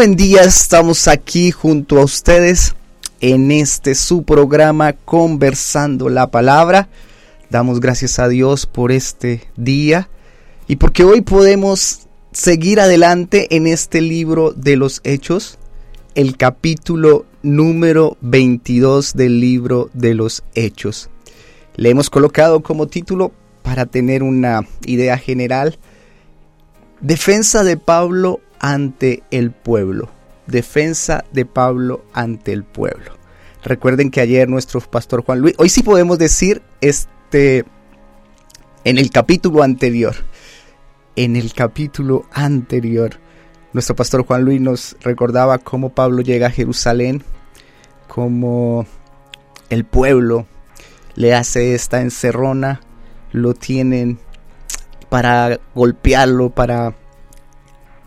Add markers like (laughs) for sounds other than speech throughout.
buen día, estamos aquí junto a ustedes en este su programa Conversando la Palabra. Damos gracias a Dios por este día y porque hoy podemos seguir adelante en este libro de los Hechos, el capítulo número 22 del libro de los Hechos. Le hemos colocado como título para tener una idea general, Defensa de Pablo ante el pueblo. Defensa de Pablo ante el pueblo. Recuerden que ayer nuestro pastor Juan Luis, hoy sí podemos decir, este, en el capítulo anterior, en el capítulo anterior, nuestro pastor Juan Luis nos recordaba cómo Pablo llega a Jerusalén, cómo el pueblo le hace esta encerrona, lo tienen para golpearlo, para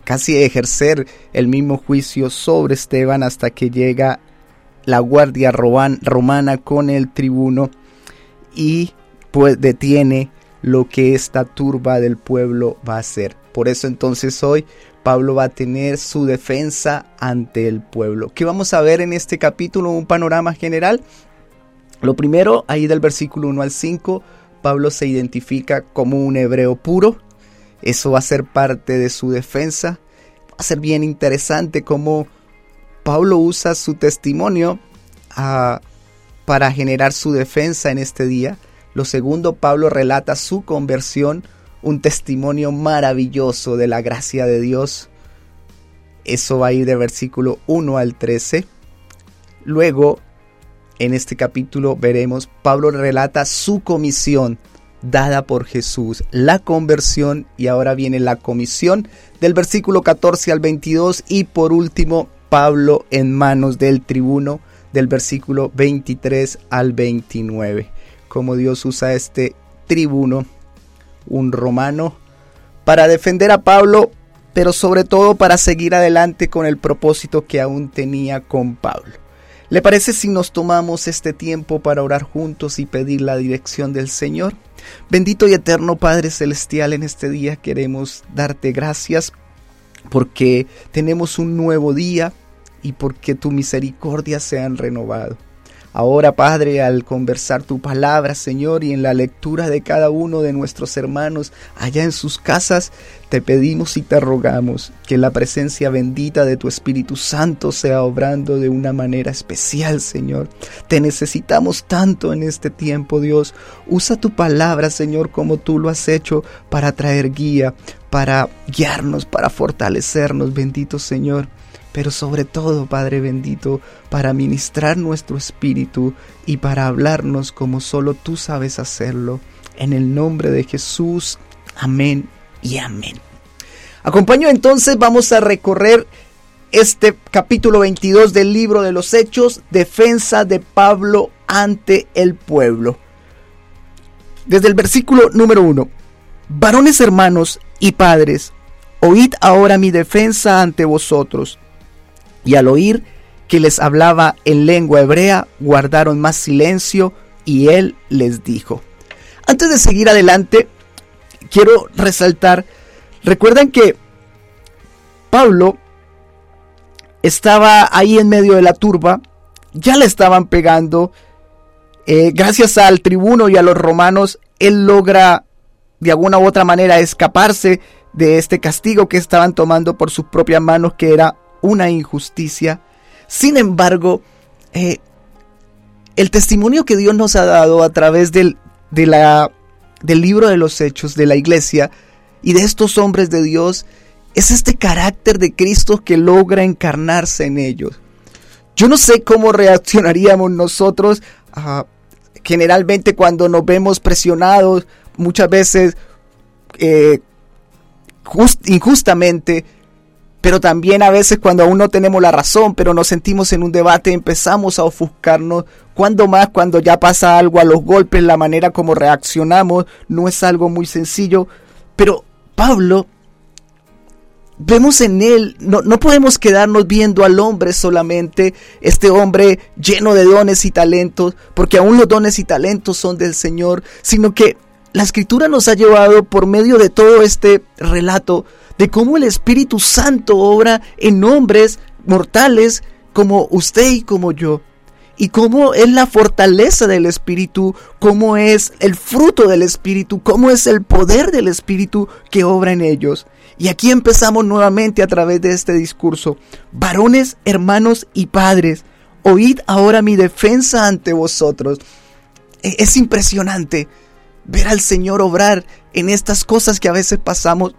casi ejercer el mismo juicio sobre Esteban hasta que llega la guardia romana con el tribuno y pues detiene lo que esta turba del pueblo va a hacer. Por eso entonces hoy Pablo va a tener su defensa ante el pueblo. ¿Qué vamos a ver en este capítulo? Un panorama general. Lo primero, ahí del versículo 1 al 5, Pablo se identifica como un hebreo puro. Eso va a ser parte de su defensa. Va a ser bien interesante cómo Pablo usa su testimonio ah, para generar su defensa en este día. Lo segundo, Pablo relata su conversión, un testimonio maravilloso de la gracia de Dios. Eso va a ir de versículo 1 al 13. Luego, en este capítulo veremos, Pablo relata su comisión dada por Jesús, la conversión y ahora viene la comisión del versículo 14 al 22 y por último Pablo en manos del tribuno del versículo 23 al 29. Como Dios usa este tribuno, un romano, para defender a Pablo, pero sobre todo para seguir adelante con el propósito que aún tenía con Pablo. ¿Le parece si nos tomamos este tiempo para orar juntos y pedir la dirección del Señor? Bendito y eterno Padre Celestial, en este día queremos darte gracias porque tenemos un nuevo día y porque tu misericordia se han renovado. Ahora, Padre, al conversar tu palabra, Señor, y en la lectura de cada uno de nuestros hermanos allá en sus casas, te pedimos y te rogamos que la presencia bendita de tu Espíritu Santo sea obrando de una manera especial, Señor. Te necesitamos tanto en este tiempo, Dios. Usa tu palabra, Señor, como tú lo has hecho para traer guía, para guiarnos, para fortalecernos, bendito Señor pero sobre todo, Padre bendito, para ministrar nuestro espíritu y para hablarnos como solo tú sabes hacerlo. En el nombre de Jesús, amén y amén. Acompaño entonces, vamos a recorrer este capítulo 22 del libro de los Hechos, defensa de Pablo ante el pueblo. Desde el versículo número 1. Varones hermanos y padres, oíd ahora mi defensa ante vosotros y al oír que les hablaba en lengua hebrea, guardaron más silencio y él les dijo. Antes de seguir adelante, quiero resaltar, recuerden que Pablo estaba ahí en medio de la turba, ya le estaban pegando, eh, gracias al tribuno y a los romanos, él logra de alguna u otra manera escaparse de este castigo que estaban tomando por sus propias manos, que era una injusticia. Sin embargo, eh, el testimonio que Dios nos ha dado a través del, del libro de los hechos de la iglesia y de estos hombres de Dios es este carácter de Cristo que logra encarnarse en ellos. Yo no sé cómo reaccionaríamos nosotros ah, generalmente cuando nos vemos presionados, muchas veces eh, injustamente pero también a veces cuando aún no tenemos la razón, pero nos sentimos en un debate, empezamos a ofuscarnos. Cuando más, cuando ya pasa algo a los golpes, la manera como reaccionamos no es algo muy sencillo. Pero Pablo, vemos en él, no, no podemos quedarnos viendo al hombre solamente, este hombre lleno de dones y talentos, porque aún los dones y talentos son del Señor, sino que la escritura nos ha llevado por medio de todo este relato de cómo el Espíritu Santo obra en hombres mortales como usted y como yo. Y cómo es la fortaleza del Espíritu, cómo es el fruto del Espíritu, cómo es el poder del Espíritu que obra en ellos. Y aquí empezamos nuevamente a través de este discurso. Varones, hermanos y padres, oíd ahora mi defensa ante vosotros. E, es impresionante ver al Señor obrar en estas cosas que a veces pasamos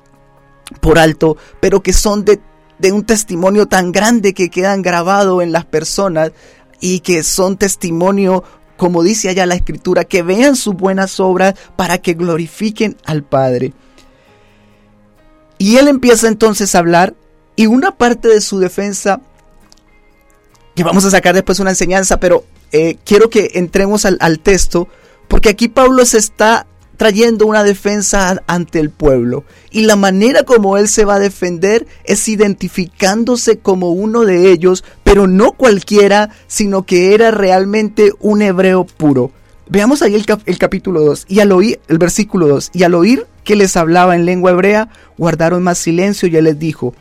por alto, pero que son de, de un testimonio tan grande que quedan grabados en las personas y que son testimonio, como dice allá la escritura, que vean sus buenas obras para que glorifiquen al Padre. Y él empieza entonces a hablar y una parte de su defensa, que vamos a sacar después una enseñanza, pero eh, quiero que entremos al, al texto, porque aquí Pablo se está trayendo una defensa ante el pueblo. Y la manera como él se va a defender es identificándose como uno de ellos, pero no cualquiera, sino que era realmente un hebreo puro. Veamos ahí el, capítulo 2 y al oír el versículo 2 y al oír que les hablaba en lengua hebrea, guardaron más silencio y él les dijo,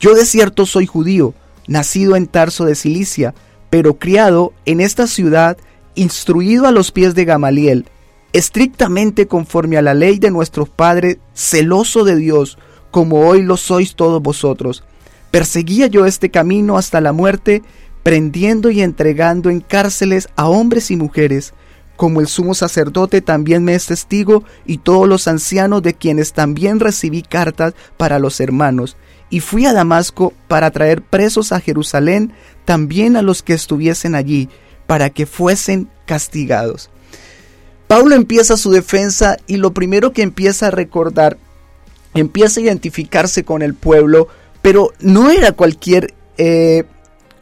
yo de cierto soy judío, nacido en Tarso de Cilicia, pero criado en esta ciudad, instruido a los pies de Gamaliel, estrictamente conforme a la ley de nuestros padres, celoso de Dios, como hoy lo sois todos vosotros. Perseguía yo este camino hasta la muerte, prendiendo y entregando en cárceles a hombres y mujeres, como el sumo sacerdote también me es testigo, y todos los ancianos de quienes también recibí cartas para los hermanos. Y fui a Damasco para traer presos a Jerusalén, también a los que estuviesen allí, para que fuesen castigados. Pablo empieza su defensa y lo primero que empieza a recordar, empieza a identificarse con el pueblo, pero no era cualquier eh,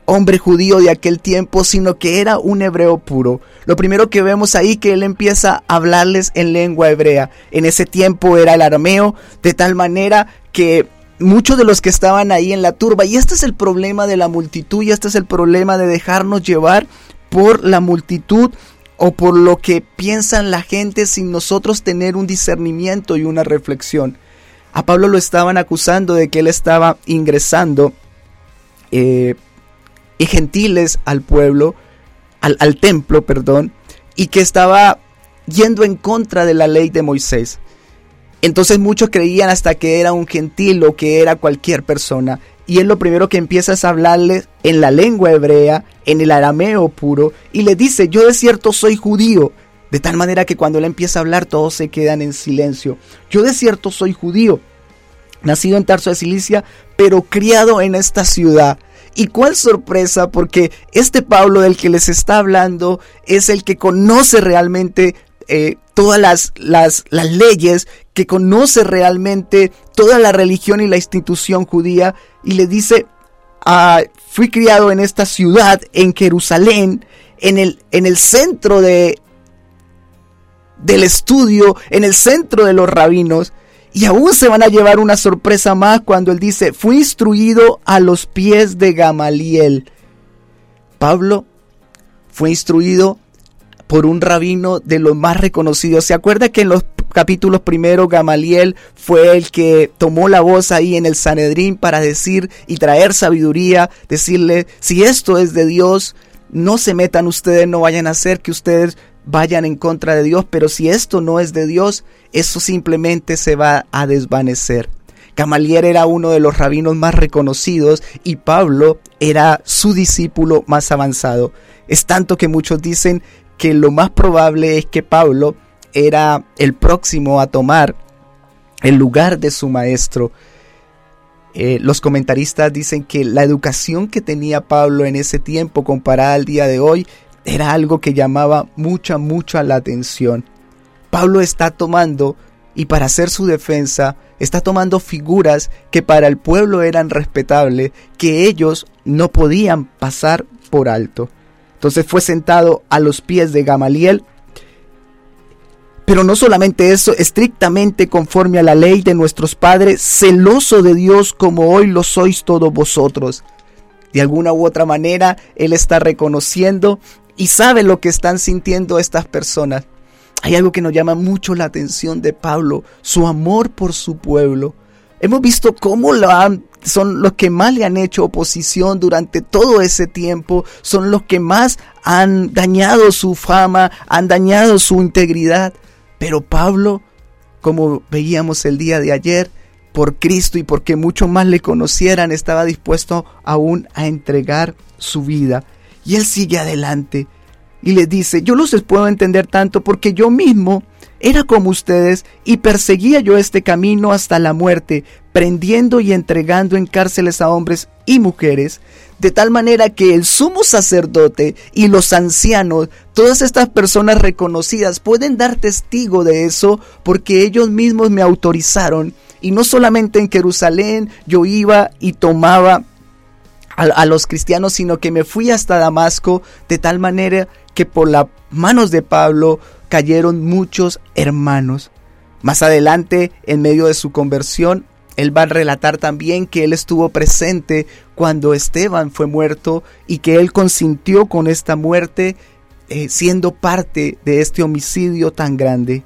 hombre judío de aquel tiempo, sino que era un hebreo puro. Lo primero que vemos ahí que él empieza a hablarles en lengua hebrea. En ese tiempo era el arameo, de tal manera que muchos de los que estaban ahí en la turba, y este es el problema de la multitud, y este es el problema de dejarnos llevar por la multitud o por lo que piensan la gente sin nosotros tener un discernimiento y una reflexión. A Pablo lo estaban acusando de que él estaba ingresando eh, y gentiles al pueblo, al, al templo, perdón, y que estaba yendo en contra de la ley de Moisés. Entonces muchos creían hasta que era un gentil o que era cualquier persona y él lo primero que empieza es hablarle en la lengua hebrea, en el arameo puro, y le dice, yo de cierto soy judío, de tal manera que cuando él empieza a hablar todos se quedan en silencio. Yo de cierto soy judío, nacido en Tarso de Cilicia, pero criado en esta ciudad. Y cuál sorpresa, porque este Pablo del que les está hablando es el que conoce realmente eh, todas las, las, leyes, que conoce realmente toda la religión y la institución judía, y le dice, ah, fui criado en esta ciudad, en Jerusalén, en el, en el centro de, del estudio, en el centro de los rabinos, y aún se van a llevar una sorpresa más cuando él dice, fui instruido a los pies de Gamaliel. Pablo fue instruido por un rabino de los más reconocidos. ¿Se acuerda que en los capítulos primero Gamaliel fue el que tomó la voz ahí en el Sanedrín para decir y traer sabiduría, decirle, si esto es de Dios, no se metan ustedes, no vayan a hacer que ustedes vayan en contra de Dios, pero si esto no es de Dios, eso simplemente se va a desvanecer. Gamaliel era uno de los rabinos más reconocidos y Pablo era su discípulo más avanzado. Es tanto que muchos dicen que lo más probable es que Pablo era el próximo a tomar el lugar de su maestro. Eh, los comentaristas dicen que la educación que tenía Pablo en ese tiempo comparada al día de hoy era algo que llamaba mucha, mucha la atención. Pablo está tomando, y para hacer su defensa, está tomando figuras que para el pueblo eran respetables, que ellos no podían pasar por alto. Entonces fue sentado a los pies de Gamaliel. Pero no solamente eso, estrictamente conforme a la ley de nuestros padres, celoso de Dios como hoy lo sois todos vosotros. De alguna u otra manera, Él está reconociendo y sabe lo que están sintiendo estas personas. Hay algo que nos llama mucho la atención de Pablo, su amor por su pueblo. Hemos visto cómo lo han, son los que más le han hecho oposición durante todo ese tiempo, son los que más han dañado su fama, han dañado su integridad. Pero Pablo, como veíamos el día de ayer, por Cristo y porque mucho más le conocieran, estaba dispuesto aún a entregar su vida. Y él sigue adelante y le dice, yo los puedo entender tanto porque yo mismo era como ustedes y perseguía yo este camino hasta la muerte, prendiendo y entregando en cárceles a hombres y mujeres, de tal manera que el sumo sacerdote y los ancianos, todas estas personas reconocidas, pueden dar testigo de eso porque ellos mismos me autorizaron. Y no solamente en Jerusalén yo iba y tomaba a, los cristianos, sino que me fui hasta Damasco de tal manera que por las manos de Pablo cayeron muchos hermanos. Más adelante, en medio de su conversión, él va a relatar también que él estuvo presente cuando Esteban fue muerto y que él consintió con esta muerte eh, siendo parte de este homicidio tan grande.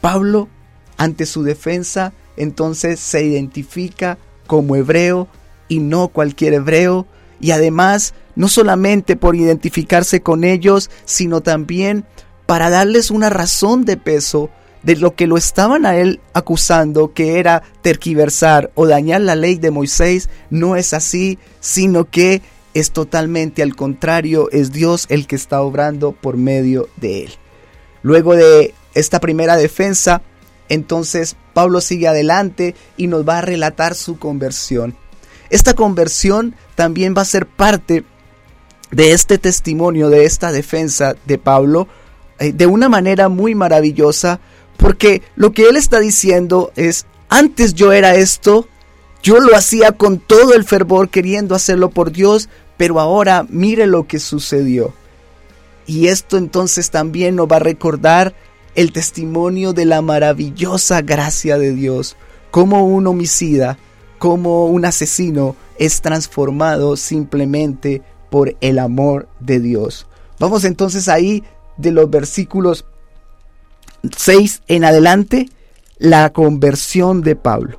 Pablo, ante su defensa, entonces se identifica como hebreo y no cualquier hebreo, y además no solamente por identificarse con ellos, sino también para darles una razón de peso de lo que lo estaban a él acusando, que era terquiversar o dañar la ley de Moisés, no es así, sino que es totalmente al contrario, es Dios el que está obrando por medio de él. Luego de esta primera defensa, entonces Pablo sigue adelante y nos va a relatar su conversión. Esta conversión también va a ser parte de este testimonio, de esta defensa de Pablo, eh, de una manera muy maravillosa, porque lo que él está diciendo es, antes yo era esto, yo lo hacía con todo el fervor queriendo hacerlo por Dios, pero ahora mire lo que sucedió. Y esto entonces también nos va a recordar el testimonio de la maravillosa gracia de Dios, como un homicida, como un asesino es transformado simplemente por el amor de Dios. Vamos entonces ahí de los versículos 6 en adelante, la conversión de Pablo.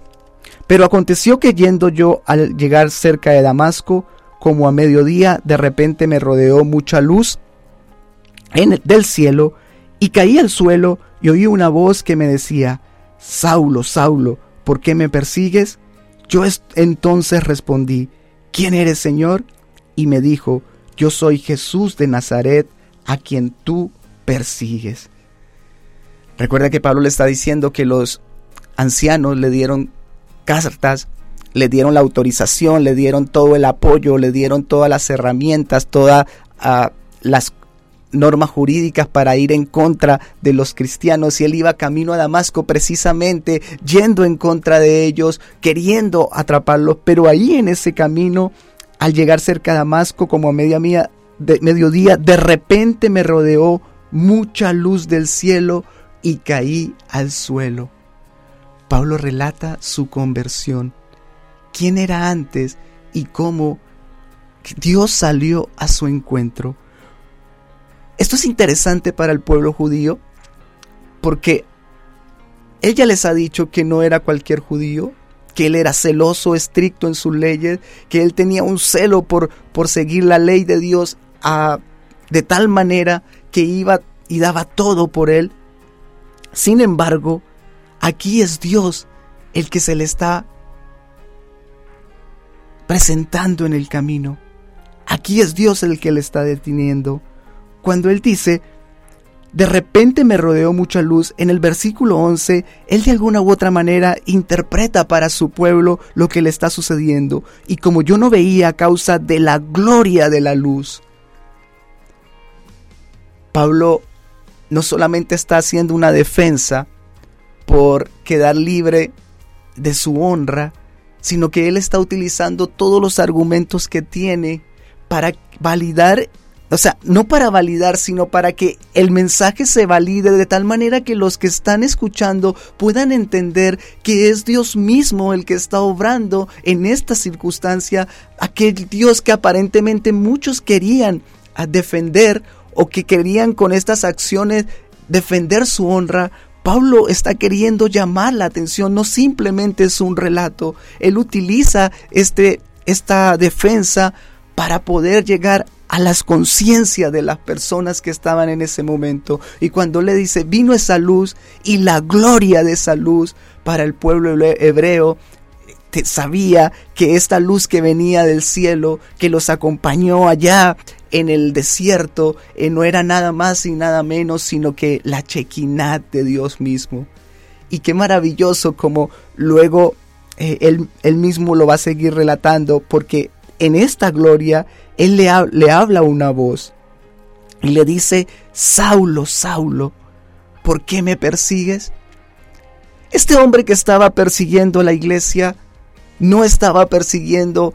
Pero aconteció que yendo yo al llegar cerca de Damasco, como a mediodía, de repente me rodeó mucha luz del cielo, y caí al suelo y oí una voz que me decía, Saulo, Saulo, ¿por qué me persigues? Yo entonces respondí, ¿quién eres, Señor? Y me dijo, yo soy Jesús de Nazaret, a quien tú persigues. Recuerda que Pablo le está diciendo que los ancianos le dieron cartas, le dieron la autorización, le dieron todo el apoyo, le dieron todas las herramientas, todas ah, las normas jurídicas para ir en contra de los cristianos y él iba camino a Damasco precisamente yendo en contra de ellos, queriendo atraparlos, pero ahí en ese camino, al llegar cerca de Damasco como a media mía, de mediodía, de repente me rodeó mucha luz del cielo y caí al suelo. Pablo relata su conversión, quién era antes y cómo Dios salió a su encuentro. Esto es interesante para el pueblo judío porque ella les ha dicho que no era cualquier judío, que él era celoso, estricto en sus leyes, que él tenía un celo por, por seguir la ley de Dios a, de tal manera que iba y daba todo por él. Sin embargo, aquí es Dios el que se le está presentando en el camino. Aquí es Dios el que le está deteniendo cuando él dice, de repente me rodeó mucha luz, en el versículo 11, él de alguna u otra manera interpreta para su pueblo lo que le está sucediendo, y como yo no veía a causa de la gloria de la luz. Pablo no solamente está haciendo una defensa por quedar libre de su honra, sino que él está utilizando todos los argumentos que tiene para validar o sea, no para validar, sino para que el mensaje se valide de tal manera que los que están escuchando puedan entender que es Dios mismo el que está obrando en esta circunstancia, aquel Dios que aparentemente muchos querían defender o que querían con estas acciones defender su honra, Pablo está queriendo llamar la atención, no simplemente es un relato, él utiliza este, esta defensa para poder llegar a las conciencias de las personas que estaban en ese momento. Y cuando le dice, vino esa luz y la gloria de esa luz para el pueblo hebreo, sabía que esta luz que venía del cielo, que los acompañó allá en el desierto, eh, no era nada más y nada menos, sino que la chequinat de Dios mismo. Y qué maravilloso como luego eh, él, él, mismo lo va a seguir relatando, porque en esta gloria él le, le habla una voz y le dice, Saulo, Saulo, ¿por qué me persigues? Este hombre que estaba persiguiendo la iglesia no estaba persiguiendo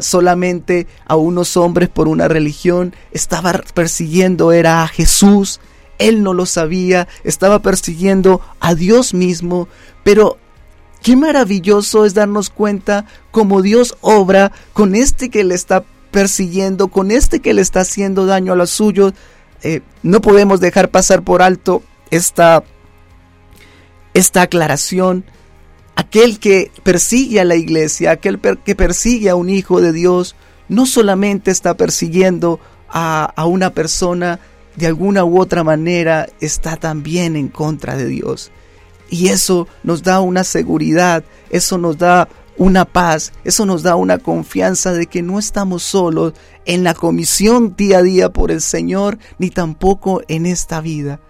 solamente a unos hombres por una religión, estaba persiguiendo era a Jesús, él no lo sabía, estaba persiguiendo a Dios mismo, pero qué maravilloso es darnos cuenta cómo Dios obra con este que le está persiguiendo, con este que le está haciendo daño a los suyos. Eh, no podemos dejar pasar por alto esta, esta aclaración Aquel que persigue a la iglesia, aquel que persigue a un hijo de Dios, no solamente está persiguiendo a, a una persona, de alguna u otra manera está también en contra de Dios. Y eso nos da una seguridad, eso nos da una paz, eso nos da una confianza de que no estamos solos en la comisión día a día por el Señor, ni tampoco en esta vida.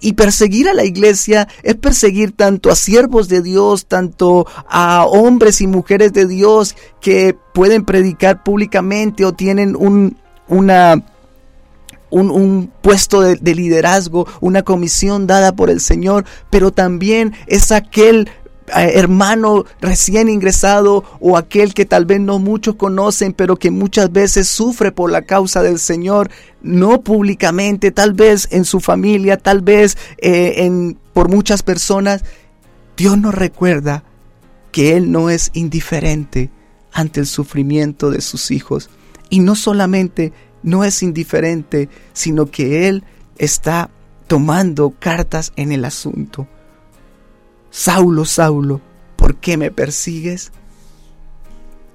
Y perseguir a la iglesia es perseguir tanto a siervos de Dios, tanto a hombres y mujeres de Dios que pueden predicar públicamente o tienen un, una, un, puesto de, de, liderazgo, una comisión dada por el Señor, pero también es aquel hermano recién ingresado o aquel que tal vez no muchos conocen, pero que muchas veces sufre por la causa del Señor, no públicamente, tal vez en su familia, tal vez eh, en, por muchas personas, Dios nos recuerda que Él no es indiferente ante el sufrimiento de sus hijos. Y no solamente no es indiferente, sino que Él está tomando cartas en el asunto. Saulo, Saulo, ¿por qué me persigues?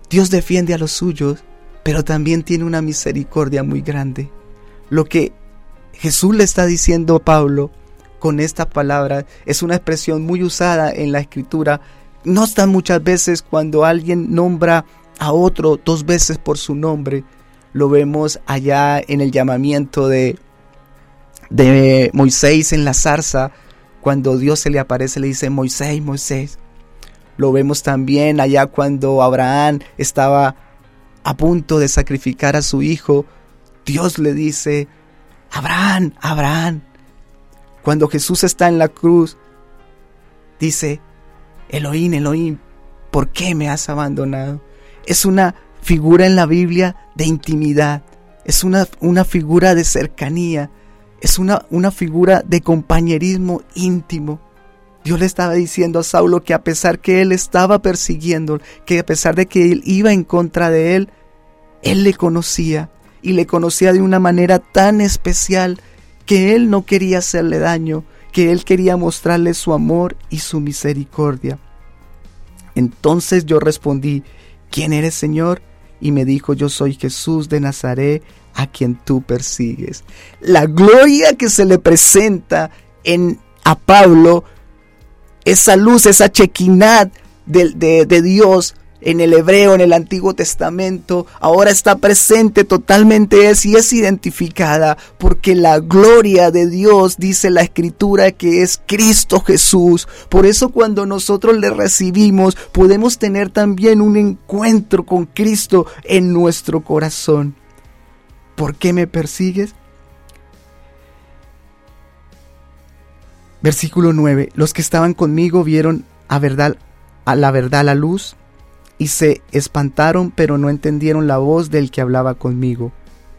Dios defiende a los suyos, pero también tiene una misericordia muy grande. Lo que Jesús le está diciendo a Pablo con esta palabra es una expresión muy usada en la escritura. No está muchas veces cuando alguien nombra a otro dos veces por su nombre. Lo vemos allá en el llamamiento de, de Moisés en la zarza, cuando Dios se le aparece, le dice, Moisés, Moisés. Lo vemos también allá cuando Abraham estaba a punto de sacrificar a su hijo. Dios le dice, Abraham, Abraham. Cuando Jesús está en la cruz, dice, Elohim, Elohim, ¿por qué me has abandonado? Es una figura en la Biblia de intimidad, es una, una figura de cercanía, es una, una figura de compañerismo íntimo. Dios le estaba diciendo a Saulo que a pesar que él estaba persiguiendo, que a pesar de que él iba en contra de él, él le conocía y le conocía de una manera tan especial que él no quería hacerle daño, que él quería mostrarle su amor y su misericordia. Entonces yo respondí, ¿quién eres Señor? Y me dijo, yo soy Jesús de Nazaret, a quien tú persigues. La gloria que se le presenta en, a Pablo, esa luz, esa chequinad de, de Dios en el hebreo, en el Antiguo Testamento, ahora está presente totalmente es y es identificada porque la gloria de Dios dice la escritura que es Cristo Jesús. Por eso cuando nosotros le recibimos podemos tener también un encuentro con Cristo en nuestro corazón. ¿por qué me persigues? Versículo 9. Los que estaban conmigo vieron a, verdad, a la verdad la luz y se espantaron, pero no entendieron la voz del que hablaba conmigo.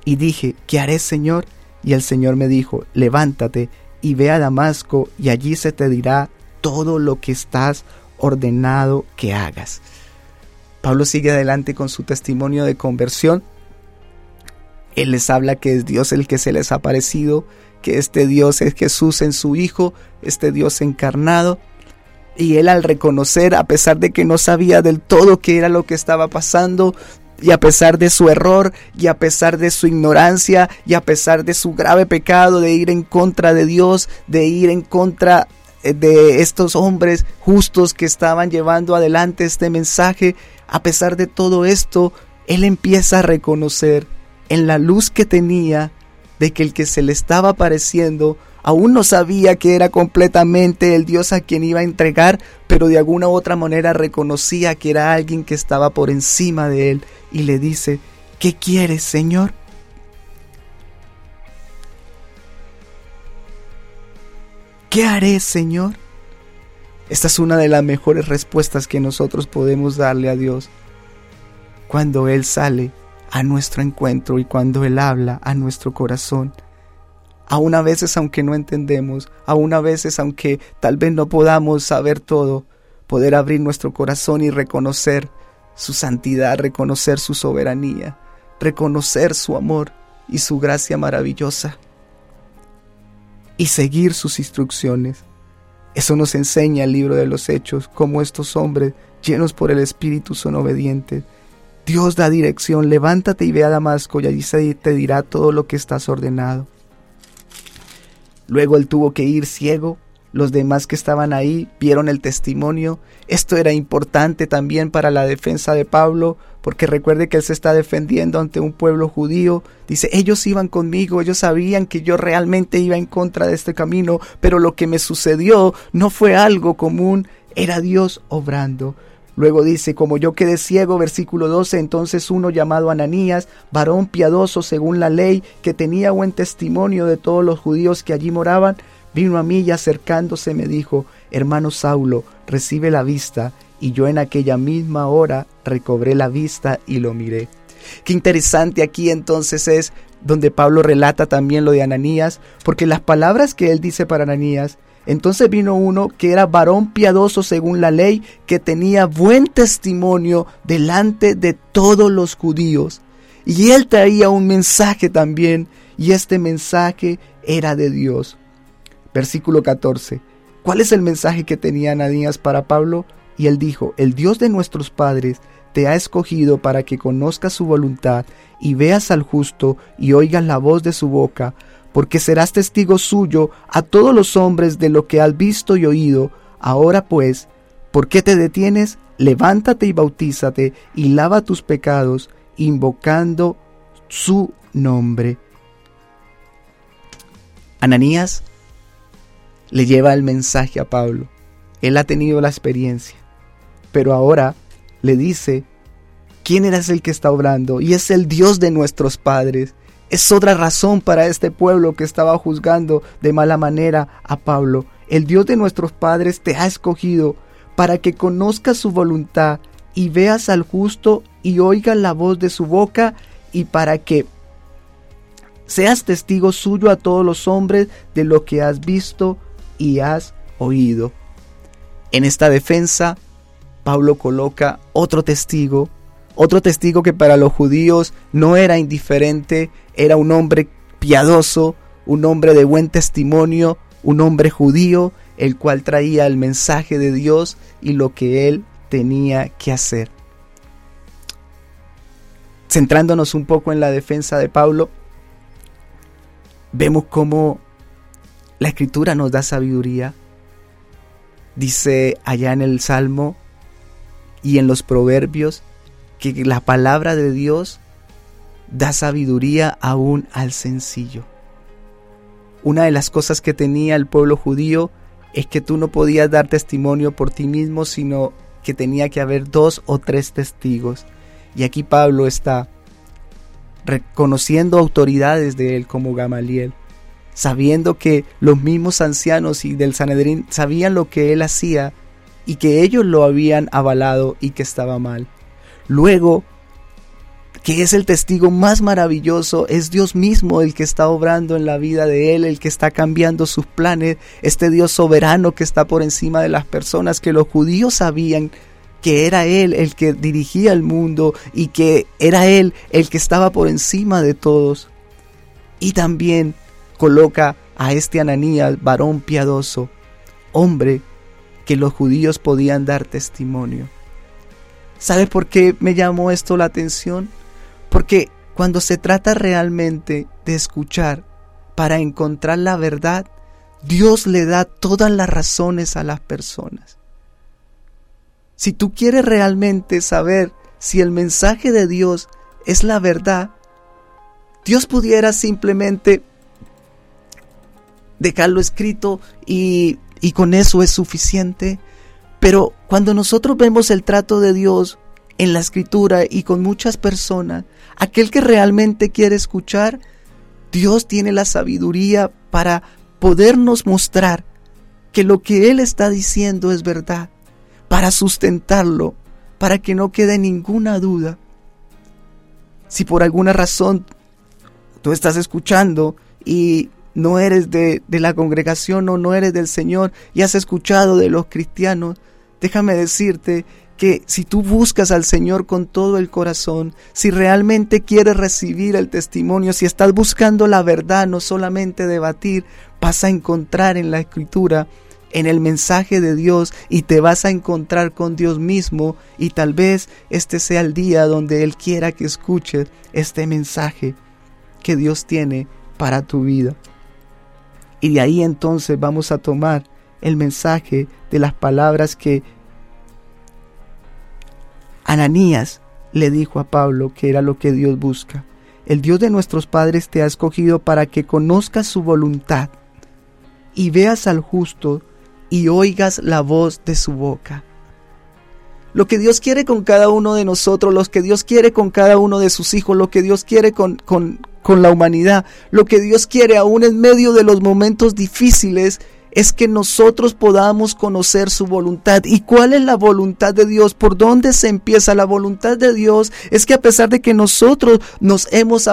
Y dije, ¿qué haré, Señor? Y el Señor me dijo, levántate y ve a Damasco, y allí se te dirá todo lo que estás ordenado que hagas. Pablo sigue adelante con su testimonio de conversión él les habla que es Dios el que se les ha aparecido, que este Dios es Jesús en su Hijo, este Dios encarnado. Y él al reconocer, a pesar de que no sabía del todo qué era lo que estaba pasando, y a pesar de su error, y a pesar de su ignorancia, y a pesar de su grave pecado de ir en contra de Dios, de ir en contra eh, de estos hombres justos que estaban llevando adelante este mensaje, a pesar de todo esto, él empieza a reconocer en la luz que tenía de que el que se le estaba apareciendo aún no sabía que era completamente el Dios a quien iba a entregar, pero de alguna u otra manera reconocía que era alguien que estaba por encima de él y le dice, ¿qué quieres, Señor? ¿Qué haré, Señor? Esta es una de las mejores respuestas que nosotros podemos darle a Dios cuando Él sale a nuestro encuentro y cuando Él habla a nuestro corazón. Aún a veces aunque no entendemos, aún a veces aunque tal vez no podamos saber todo, poder abrir nuestro corazón y reconocer su santidad, reconocer su soberanía, reconocer su amor y su gracia maravillosa y seguir sus instrucciones. Eso nos enseña el libro de los Hechos, cómo estos hombres, llenos por el Espíritu, son obedientes. Dios da dirección, levántate y ve a Damasco y allí se te dirá todo lo que estás ordenado. Luego él tuvo que ir ciego. Los demás que estaban ahí vieron el testimonio. Esto era importante también para la defensa de Pablo, porque recuerde que él se está defendiendo ante un pueblo judío. Dice, ellos iban conmigo, ellos sabían que yo realmente iba en contra de este camino, pero lo que me sucedió no fue algo común, era Dios obrando. Luego dice, como yo quedé ciego, versículo 12, entonces uno llamado Ananías, varón piadoso según la ley, que tenía buen testimonio de todos los judíos que allí moraban, vino a mí y acercándose me dijo, hermano Saulo, recibe la vista, y yo en aquella misma hora recobré la vista y lo miré. Qué interesante aquí entonces es donde Pablo relata también lo de Ananías, porque las palabras que él dice para Ananías entonces vino uno que era varón piadoso según la ley, que tenía buen testimonio delante de todos los judíos. Y él traía un mensaje también, y este mensaje era de Dios. Versículo 14. ¿Cuál es el mensaje que tenía Ananías para Pablo? Y él dijo, el Dios de nuestros padres te ha escogido para que conozcas su voluntad y veas al justo y oigas la voz de su boca, porque serás testigo suyo a todos los hombres de lo que has visto y oído. Ahora pues, ¿por qué te detienes? Levántate y bautízate y lava tus pecados, invocando su nombre. Ananías le lleva el mensaje a Pablo. Él ha tenido la experiencia, pero ahora le dice, ¿quién eres el que está obrando? Y es el Dios de nuestros padres es otra razón para este pueblo que estaba juzgando de mala manera a Pablo. El Dios de nuestros padres te ha escogido para que conozcas su voluntad y veas al justo y oigas la voz de su boca y para que seas testigo suyo a todos los hombres de lo que has visto y has oído. En esta defensa, Pablo coloca otro testigo otro testigo que para los judíos no era indiferente, era un hombre piadoso, un hombre de buen testimonio, un hombre judío, el cual traía el mensaje de Dios y lo que él tenía que hacer. Centrándonos un poco en la defensa de Pablo, vemos cómo la escritura nos da sabiduría. Dice allá en el Salmo y en los Proverbios, que la palabra de Dios da sabiduría aún al sencillo. Una de las cosas que tenía el pueblo judío es que tú no podías dar testimonio por ti mismo, sino que tenía que haber dos o tres testigos. Y aquí Pablo está reconociendo autoridades de él como Gamaliel, sabiendo que los mismos ancianos y del Sanedrín sabían lo que él hacía y que ellos lo habían avalado y que estaba mal. Luego, que es el testigo más maravilloso, es Dios mismo el que está obrando en la vida de él, el que está cambiando sus planes, este Dios soberano que está por encima de las personas, que los judíos sabían que era Él el que dirigía el mundo y que era Él el que estaba por encima de todos. Y también coloca a este Ananías, varón piadoso, hombre que los judíos podían dar testimonio. ¿Sabe por qué me llamó esto la atención? Porque cuando se trata realmente de escuchar para encontrar la verdad, Dios le da todas las razones a las personas. Si tú quieres realmente saber si el mensaje de Dios es la verdad, Dios pudiera simplemente dejarlo escrito y, y con eso es suficiente. Pero cuando nosotros vemos el trato de Dios en la escritura y con muchas personas, aquel que realmente quiere escuchar, Dios tiene la sabiduría para podernos mostrar que lo que Él está diciendo es verdad, para sustentarlo, para que no quede ninguna duda. Si por alguna razón tú estás escuchando y no eres de, de, la congregación o no eres del Señor y has escuchado de los cristianos, déjame decirte que si tú buscas al Señor con todo el corazón, si realmente quieres recibir el testimonio, si estás buscando la verdad, no solamente debatir, vas a encontrar en la escritura, en el mensaje de Dios y te vas a encontrar con Dios mismo y tal vez este sea el día donde Él quiera que escuches este mensaje que Dios tiene para tu vida. Y de ahí entonces vamos a tomar el mensaje de las palabras que Ananías le dijo a Pablo que era lo que Dios busca. El Dios de nuestros padres te ha escogido para que conozcas su voluntad y veas al justo y oigas la voz de su boca. Lo que Dios quiere con cada uno de nosotros, lo que Dios quiere con cada uno de sus hijos, lo que Dios quiere con, con, con la humanidad, lo que Dios quiere aún en medio de los momentos difíciles, es que nosotros podamos conocer su voluntad. ¿Y cuál es la voluntad de Dios? ¿Por dónde se empieza? La voluntad de Dios es que a pesar de que nosotros nos hemos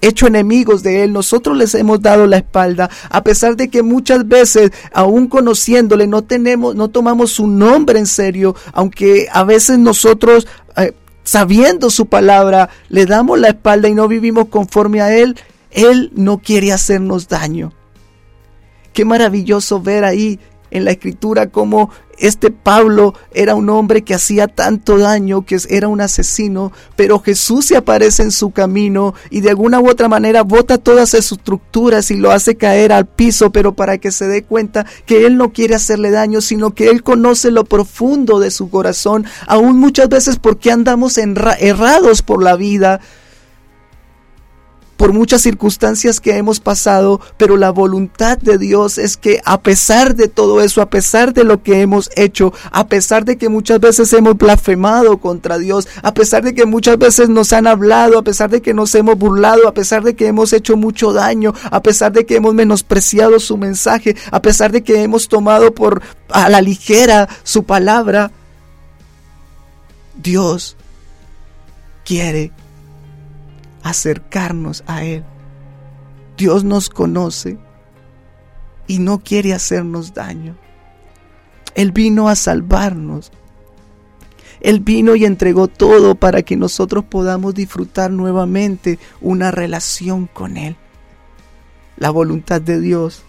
hecho enemigos de Él, nosotros les hemos dado la espalda, a pesar de que muchas veces, aún conociéndole, no tenemos, no tomamos su nombre en serio, aunque a veces nosotros, eh, sabiendo su palabra, le damos la espalda y no vivimos conforme a Él, Él no quiere hacernos daño. Qué maravilloso ver ahí en la escritura cómo este Pablo era un hombre que hacía tanto daño, que era un asesino, pero Jesús se aparece en su camino y de alguna u otra manera bota todas sus estructuras y lo hace caer al piso, pero para que se dé cuenta que él no quiere hacerle daño, sino que él conoce lo profundo de su corazón, aún muchas veces porque andamos errados por la vida, por muchas circunstancias que hemos pasado, pero la voluntad de Dios es que a pesar de todo eso, a pesar de lo que hemos hecho, a pesar de que muchas veces hemos blasfemado contra Dios, a pesar de que muchas veces nos han hablado, a pesar de que nos hemos burlado, a pesar de que hemos hecho mucho daño, a pesar de que hemos menospreciado su mensaje, a pesar de que hemos tomado por a la ligera su palabra, Dios quiere acercarnos a Él. Dios nos conoce y no quiere hacernos daño. Él vino a salvarnos. Él vino y entregó todo para que nosotros podamos disfrutar nuevamente una relación con Él. La voluntad de Dios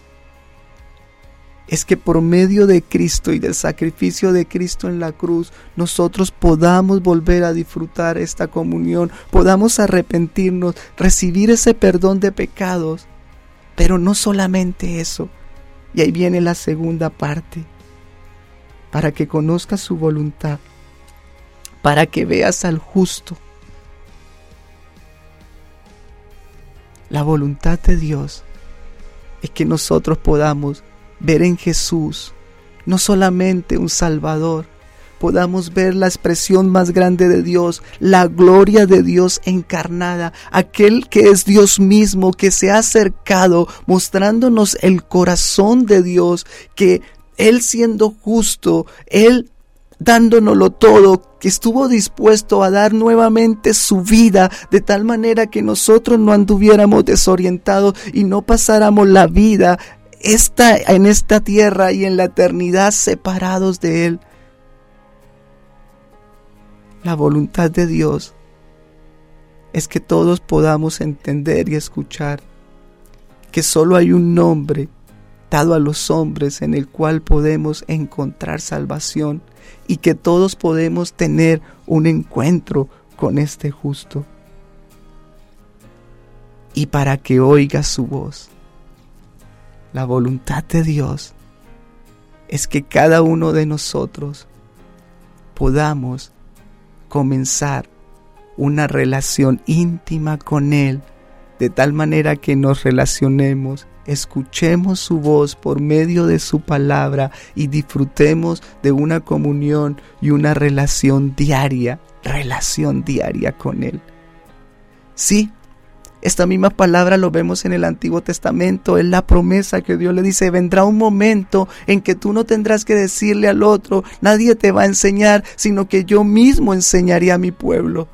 es que por medio de Cristo y del sacrificio de Cristo en la cruz, nosotros podamos volver a disfrutar esta comunión, podamos arrepentirnos, recibir ese perdón de pecados. Pero no solamente eso, y ahí viene la segunda parte, para que conozcas su voluntad, para que veas al justo. La voluntad de Dios es que nosotros podamos ver en Jesús no solamente un Salvador, podamos ver la expresión más grande de Dios, la gloria de Dios encarnada, aquel que es Dios mismo, que se ha acercado mostrándonos el corazón de Dios, que Él siendo justo, Él dándonoslo todo, que estuvo dispuesto a dar nuevamente su vida de tal manera que nosotros no anduviéramos desorientados y no pasáramos la vida está en esta tierra y en la eternidad separados de Él. La voluntad de Dios es que todos podamos entender y escuchar que solo hay un nombre dado a los hombres en el cual podemos encontrar salvación y que todos podemos tener un encuentro con este justo. Y para que oiga su voz, la voluntad de Dios es que cada uno de nosotros podamos comenzar una relación íntima con Él, de tal manera que nos relacionemos, escuchemos su voz por medio de su palabra y disfrutemos de una comunión y una relación diaria, relación diaria con Él. Sí, esta misma palabra lo vemos en el Antiguo Testamento, es la promesa que Dios le dice, vendrá un momento en que tú no tendrás que decirle al otro, nadie te va a enseñar, sino que yo mismo enseñaré a mi pueblo.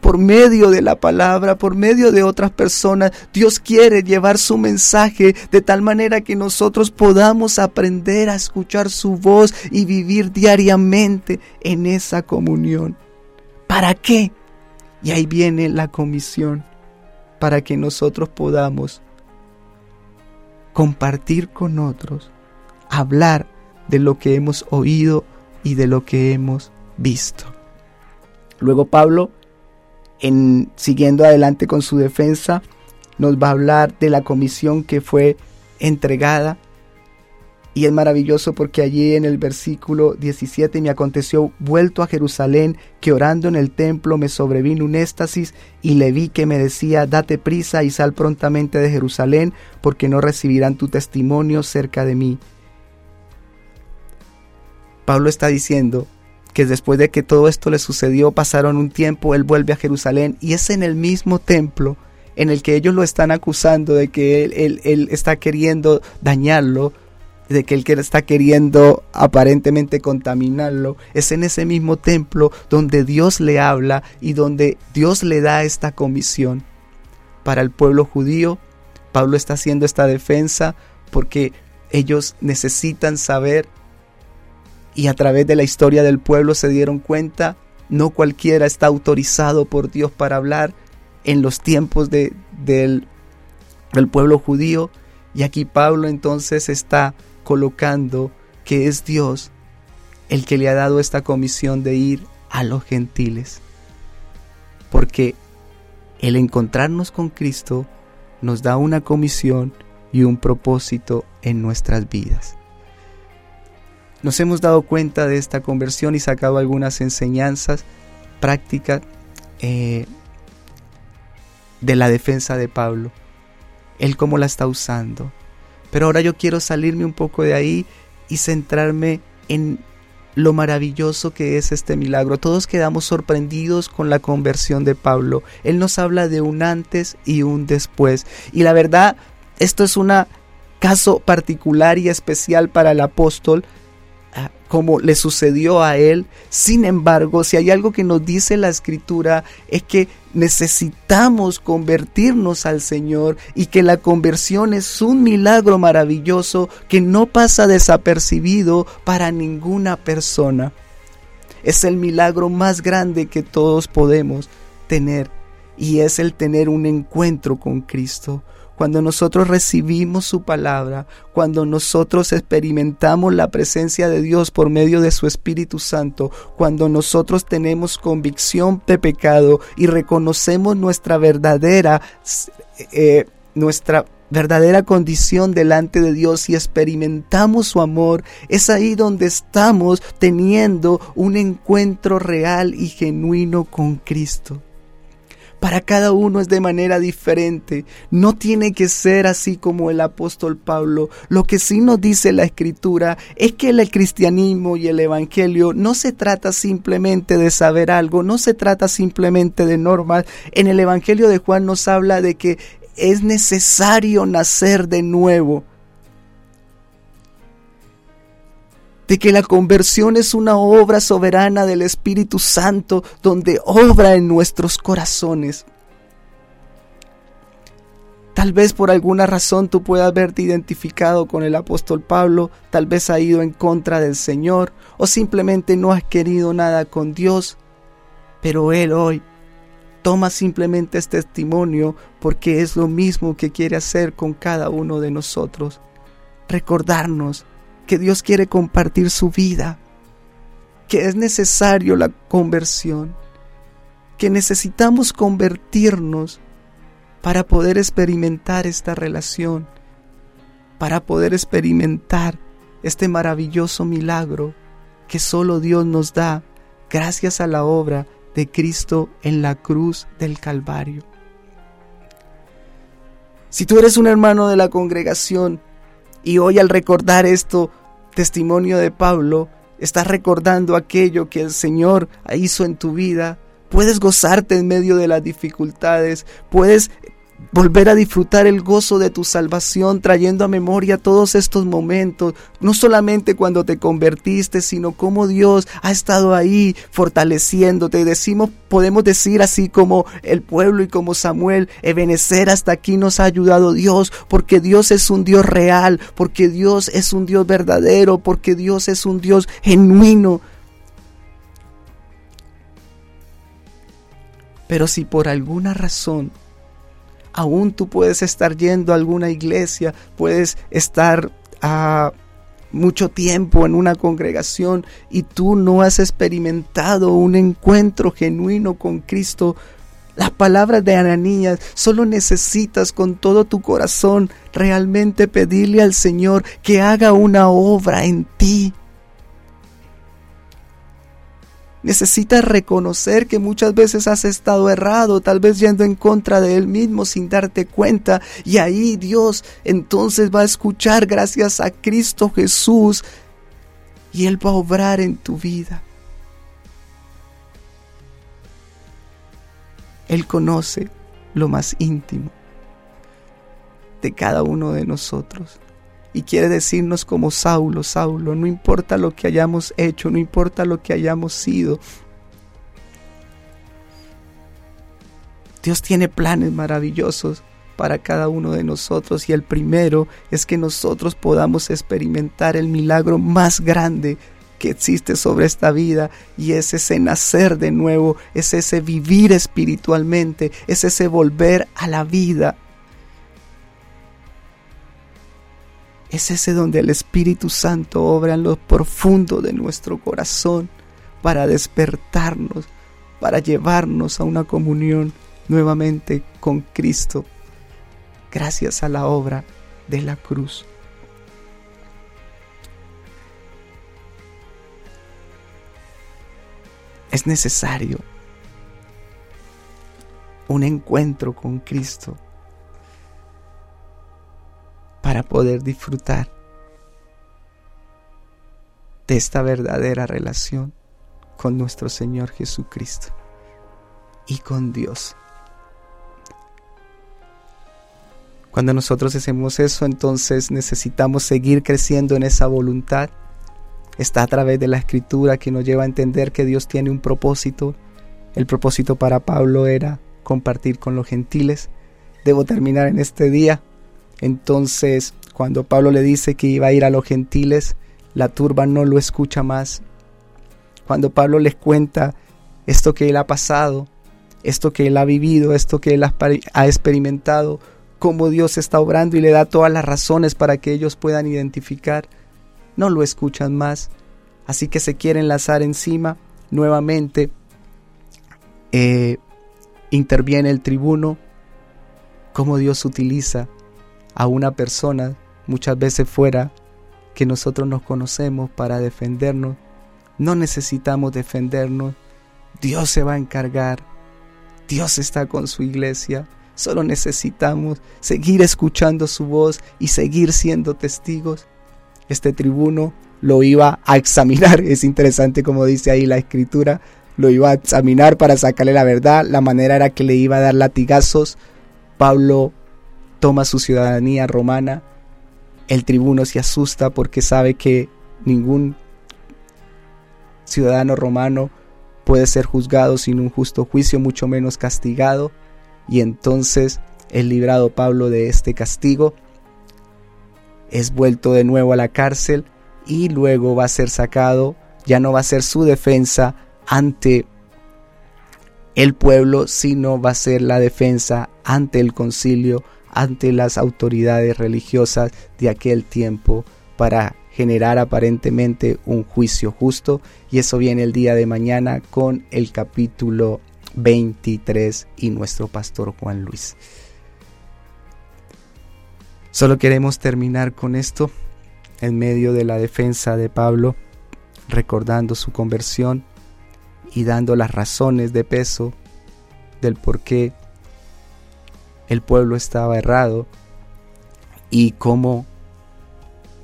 Por medio de la palabra, por medio de otras personas, Dios quiere llevar su mensaje de tal manera que nosotros podamos aprender a escuchar su voz y vivir diariamente en esa comunión. ¿Para qué? Y ahí viene la comisión para que nosotros podamos compartir con otros, hablar de lo que hemos oído y de lo que hemos visto. Luego Pablo, en, siguiendo adelante con su defensa, nos va a hablar de la comisión que fue entregada y es maravilloso porque allí en el versículo 17 me aconteció vuelto a Jerusalén que orando en el templo me sobrevino un éxtasis y le vi que me decía date prisa y sal prontamente de Jerusalén porque no recibirán tu testimonio cerca de mí. Pablo está diciendo que después de que todo esto le sucedió pasaron un tiempo, él vuelve a Jerusalén y es en el mismo templo en el que ellos lo están acusando de que él, él está queriendo dañarlo, de que él está queriendo aparentemente contaminarlo, es en ese mismo templo donde Dios le habla y donde Dios le da esta comisión. Para el pueblo judío, Pablo está haciendo esta defensa porque ellos necesitan saber y a través de la historia del pueblo se dieron cuenta, no cualquiera está autorizado por Dios para hablar en los tiempos de, del, del pueblo judío. Y aquí Pablo entonces está colocando que es Dios el que le ha dado esta comisión de ir a los gentiles. Porque el encontrarnos con Cristo nos da una comisión y un propósito en nuestras vidas. Nos hemos dado cuenta de esta conversión y sacado algunas enseñanzas prácticas eh, de la defensa de Pablo. Él cómo la está usando, pero ahora yo quiero salirme un poco de ahí y centrarme en lo maravilloso que es este milagro. Todos quedamos sorprendidos con la conversión de Pablo. Él nos habla de un antes y un después. Y la verdad, esto es un caso particular y especial para el apóstol como le sucedió a él. Sin embargo, si hay algo que nos dice la escritura es que necesitamos convertirnos al Señor y que la conversión es un milagro maravilloso que no pasa desapercibido para ninguna persona. Es el milagro más grande que todos podemos tener y es el tener un encuentro con Cristo cuando nosotros recibimos su palabra, cuando nosotros experimentamos la presencia de Dios por medio de su Espíritu Santo, cuando nosotros tenemos convicción de pecado y reconocemos nuestra verdadera, eh, nuestra verdadera condición delante de Dios y experimentamos su amor, es ahí donde estamos teniendo un encuentro real y genuino con Cristo. Para cada uno es de manera diferente. No tiene que ser así como el apóstol Pablo. Lo que sí nos dice la escritura es que el cristianismo y el evangelio no se trata simplemente de saber algo, no se trata simplemente de normas. En el evangelio de Juan nos habla de que es necesario nacer de nuevo. De que la conversión es una obra soberana del Espíritu Santo donde obra en nuestros corazones. Tal vez por alguna razón tú puedas verte identificado con el apóstol Pablo, tal vez ha ido en contra del Señor o simplemente no has querido nada con Dios, pero Él hoy toma simplemente este testimonio porque es lo mismo que quiere hacer con cada uno de nosotros. Recordarnos que Dios quiere compartir su vida, que es necesario la conversión, que necesitamos convertirnos para poder experimentar esta relación, para poder experimentar este maravilloso milagro que solo Dios nos da gracias a la obra de Cristo en la cruz del Calvario. Si tú eres un hermano de la congregación y hoy al recordar esto, testimonio de Pablo, estás recordando aquello que el Señor hizo en tu vida, puedes gozarte en medio de las dificultades, puedes volver a disfrutar el gozo de tu salvación, trayendo a memoria todos estos momentos, no solamente cuando te convertiste, sino cómo Dios ha estado ahí fortaleciéndote. Decimos, podemos decir así como el pueblo y como Samuel, Ebenecer hasta aquí nos ha ayudado Dios, porque Dios es un Dios real, porque Dios es un Dios verdadero, porque Dios es un Dios genuino. Pero si por alguna razón aún tú puedes estar yendo a alguna iglesia, puedes estar a mucho tiempo en una congregación y tú no has experimentado un encuentro genuino con Cristo, las palabras de Ananías, solo necesitas con todo tu corazón realmente pedirle al Señor que haga una obra en ti. Necesitas reconocer que muchas veces has estado errado, tal vez yendo en contra de Él mismo sin darte cuenta. Y ahí Dios entonces va a escuchar gracias a Cristo Jesús y Él va a obrar en tu vida. Él conoce lo más íntimo de cada uno de nosotros y quiere decirnos como Saulo, Saulo, no importa lo que hayamos hecho, no importa lo que hayamos sido. Dios tiene planes maravillosos para cada uno de nosotros y el primero es que nosotros podamos experimentar el milagro más grande que existe sobre esta vida y es ese nacer de nuevo, es ese vivir espiritualmente, es ese volver a la vida Es ese donde el Espíritu Santo obra en lo profundo de nuestro corazón para despertarnos, para llevarnos a una comunión nuevamente con Cristo, gracias a la obra de la cruz. Es necesario un encuentro con Cristo para poder disfrutar de esta verdadera relación con nuestro Señor Jesucristo y con Dios. Cuando nosotros hacemos eso, entonces necesitamos seguir creciendo en esa voluntad. Está a través de la escritura que nos lleva a entender que Dios tiene un propósito. El propósito para Pablo era compartir con los gentiles. Debo terminar en este día entonces, cuando Pablo le dice que iba a ir a los gentiles, la turba no lo escucha más. Cuando Pablo les cuenta esto que él ha pasado, esto que él ha vivido, esto que él ha experimentado, cómo Dios está obrando y le da todas las razones para que ellos puedan identificar, no lo escuchan más. Así que se quieren lanzar encima nuevamente. Eh, interviene el tribuno, cómo Dios utiliza a una persona, muchas veces fuera, que nosotros nos conocemos para defendernos. No necesitamos defendernos. Dios se va a encargar. Dios está con su iglesia. Solo necesitamos seguir escuchando su voz y seguir siendo testigos. Este tribuno lo iba a examinar. (laughs) Es interesante como dice ahí la escritura. Lo iba a examinar para sacarle la verdad. La manera era que le iba a dar latigazos. Pablo toma su ciudadanía romana, el tribuno se asusta porque sabe que ningún ciudadano romano puede ser juzgado sin un justo juicio, mucho menos castigado, y entonces es librado Pablo de este castigo, es vuelto de nuevo a la cárcel y luego va a ser sacado, ya no va a ser su defensa ante el pueblo, sino va a ser la defensa ante el concilio, ante las autoridades religiosas de aquel tiempo para generar aparentemente un juicio justo y eso viene el día de mañana con el capítulo 23 y nuestro pastor Juan Luis. Solo queremos terminar con esto en medio de la defensa de Pablo, recordando su conversión y dando las razones de peso del por qué el pueblo estaba errado y cómo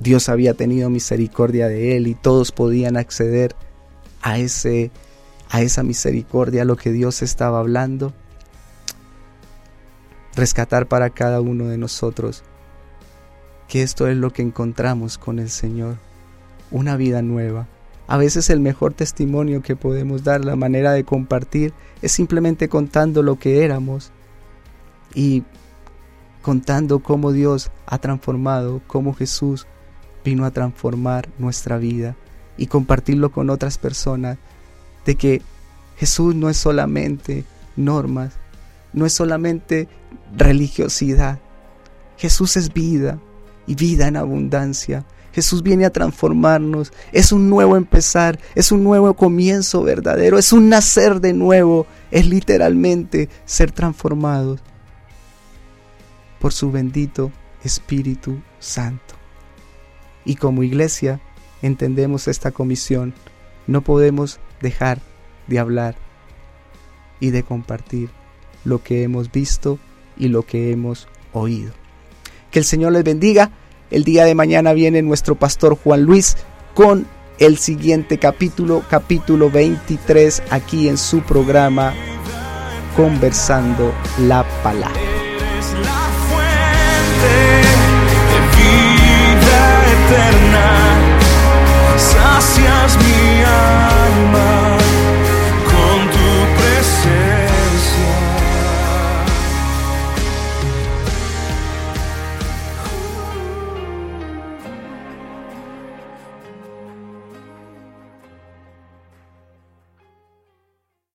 Dios había tenido misericordia de él y todos podían acceder a ese a esa misericordia, a lo que Dios estaba hablando. Rescatar para cada uno de nosotros que esto es lo que encontramos con el Señor, una vida nueva. A veces el mejor testimonio que podemos dar, la manera de compartir, es simplemente contando lo que éramos y contando cómo Dios ha transformado, cómo Jesús vino a transformar nuestra vida y compartirlo con otras personas de que Jesús no es solamente normas, no es solamente religiosidad. Jesús es vida, y vida en abundancia. Jesús viene a transformarnos, es un nuevo empezar, es un nuevo comienzo verdadero, es un nacer de nuevo, es literalmente ser transformados por su bendito Espíritu Santo. Y como iglesia entendemos esta comisión, no podemos dejar de hablar y de compartir lo que hemos visto y lo que hemos oído. Que el Señor les bendiga. El día de mañana viene nuestro pastor Juan Luis con el siguiente capítulo, capítulo 23, aquí en su programa Conversando la Palabra. De vida eterna, sacias mías.